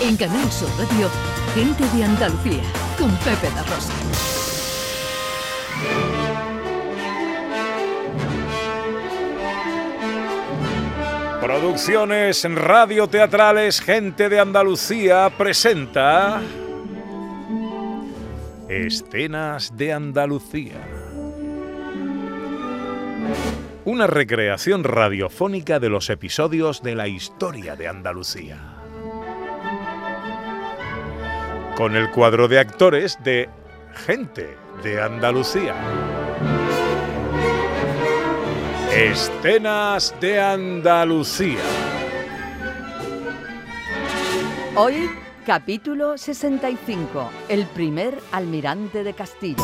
En Canal Sur Radio, Gente de Andalucía, con Pepe da Rosa. Producciones Radio Teatrales Gente de Andalucía presenta Escenas de Andalucía. Una recreación radiofónica de los episodios de la historia de Andalucía. Con el cuadro de actores de Gente de Andalucía. Escenas de Andalucía. Hoy, capítulo 65, el primer almirante de Castilla.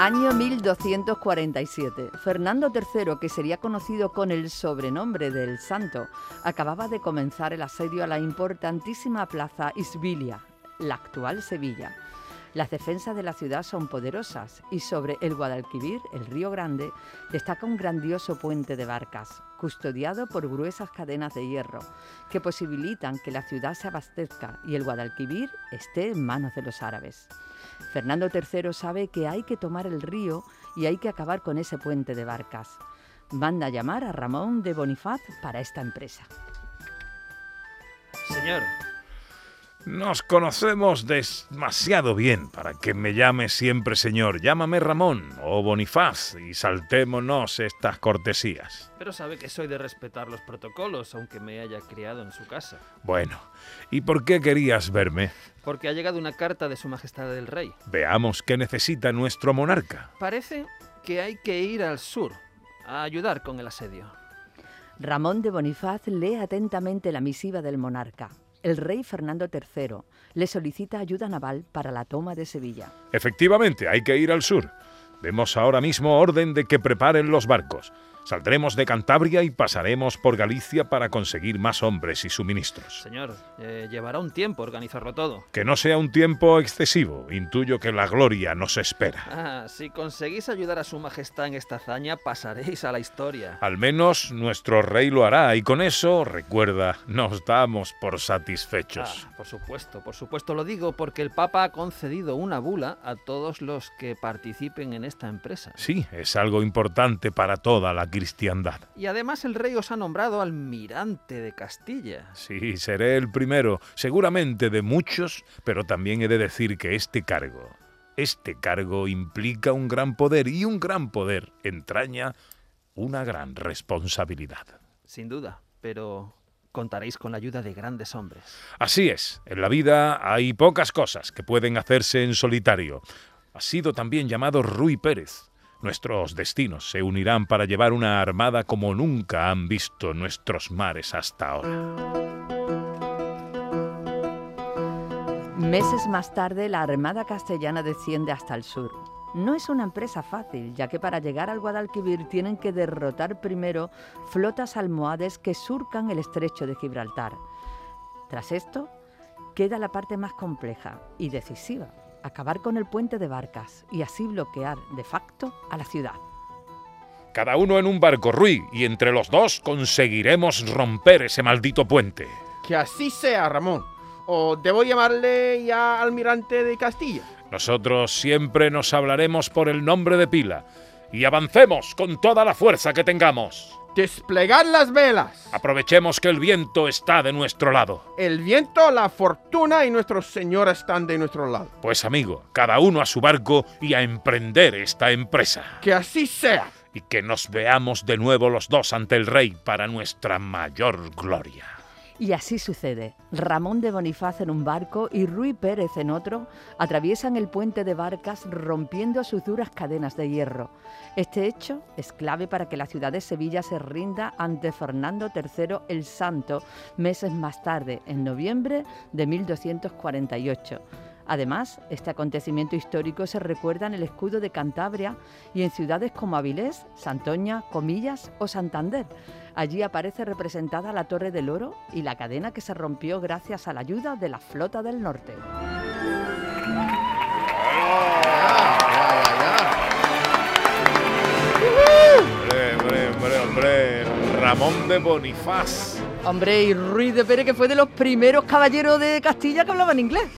Año 1247. Fernando III, que sería conocido con el sobrenombre del Santo, acababa de comenzar el asedio a la importantísima plaza Isbilia, la actual Sevilla. Las defensas de la ciudad son poderosas y sobre el Guadalquivir, el río Grande, destaca un grandioso puente de barcas, custodiado por gruesas cadenas de hierro, que posibilitan que la ciudad se abastezca y el Guadalquivir esté en manos de los árabes. Fernando III sabe que hay que tomar el río y hay que acabar con ese puente de barcas. Manda llamar a Ramón de Bonifaz para esta empresa. Señor, Nos conocemos demasiado bien para que me llame siempre señor. Llámame Ramón o Bonifaz y saltémonos estas cortesías. pero sabe que soy de respetar los protocolos, aunque me haya criado en su casa. Bueno, ¿y por qué querías verme? Porque ha llegado una carta de Su Majestad el Rey. Veamos qué necesita nuestro monarca. Parece que hay que ir al sur, a ayudar con el asedio. Ramón de Bonifaz lee atentamente la misiva del monarca. El rey Fernando III le solicita ayuda naval para la toma de Sevilla. Efectivamente, hay que ir al sur. Demos ahora mismo orden de que preparen los barcos. Saldremos de Cantabria y pasaremos por Galicia para conseguir más hombres y suministros. Señor, eh, llevará un tiempo organizarlo todo. Que no sea un tiempo excesivo. Intuyo que la gloria nos espera. Ah, si conseguís ayudar a Su Majestad en esta hazaña, pasaréis a la historia. Al menos nuestro rey lo hará y con eso, recuerda, nos damos por satisfechos. Ah, por supuesto, por supuesto lo digo porque el Papa ha concedido una bula a todos los que participen en esta empresa. Sí, es algo importante para toda la cristiandad. Y además el rey os ha nombrado almirante de Castilla. Sí, seré el primero, seguramente de muchos, pero también he de decir que este cargo, este cargo implica un gran poder y un gran poder entraña una gran responsabilidad. Sin duda, pero contaréis con la ayuda de grandes hombres. Así es, en la vida hay pocas cosas que pueden hacerse en solitario. Ha sido también llamado Rui Pérez. Nuestros destinos se unirán para llevar una armada como nunca han visto nuestros mares hasta ahora. Meses más tarde, la Armada Castellana desciende hasta el sur. No es una empresa fácil, ya que para llegar al Guadalquivir tienen que derrotar primero flotas almohades que surcan el estrecho de Gibraltar. Tras esto, queda la parte más compleja y decisiva, acabar con el puente de barcas y así bloquear de facto a la ciudad. Cada uno en un barco, Rui, y entre los dos conseguiremos romper ese maldito puente. Que así sea, Ramón. ¿O debo llamarle ya almirante de Castilla? Nosotros siempre nos hablaremos por el nombre de pila y avancemos con toda la fuerza que tengamos. Desplegar las velas. Aprovechemos que el viento está de nuestro lado. El viento, la fortuna y nuestro Señor están de nuestro lado. Pues amigo, cada uno a su barco y a emprender esta empresa. Que así sea. Y que nos veamos de nuevo los dos ante el rey para nuestra mayor gloria. Y así sucede. Ramón de Bonifaz en un barco y Rui Pérez en otro atraviesan el puente de barcas rompiendo sus duras cadenas de hierro. Este hecho es clave para que la ciudad de Sevilla se rinda ante Fernando III el Santo meses más tarde, en noviembre de 1248. Además, este acontecimiento histórico se recuerda en el escudo de Cantabria y en ciudades como Avilés, Santoña, Comillas o Santander. Allí aparece representada la Torre del Oro y la cadena que se rompió gracias a la ayuda de la flota del norte. Hombre, hombre, hombre, hombre. Ramón de Bonifaz. Hombre, y Ruiz de Pérez, que fue de los primeros caballeros de Castilla que hablaban inglés.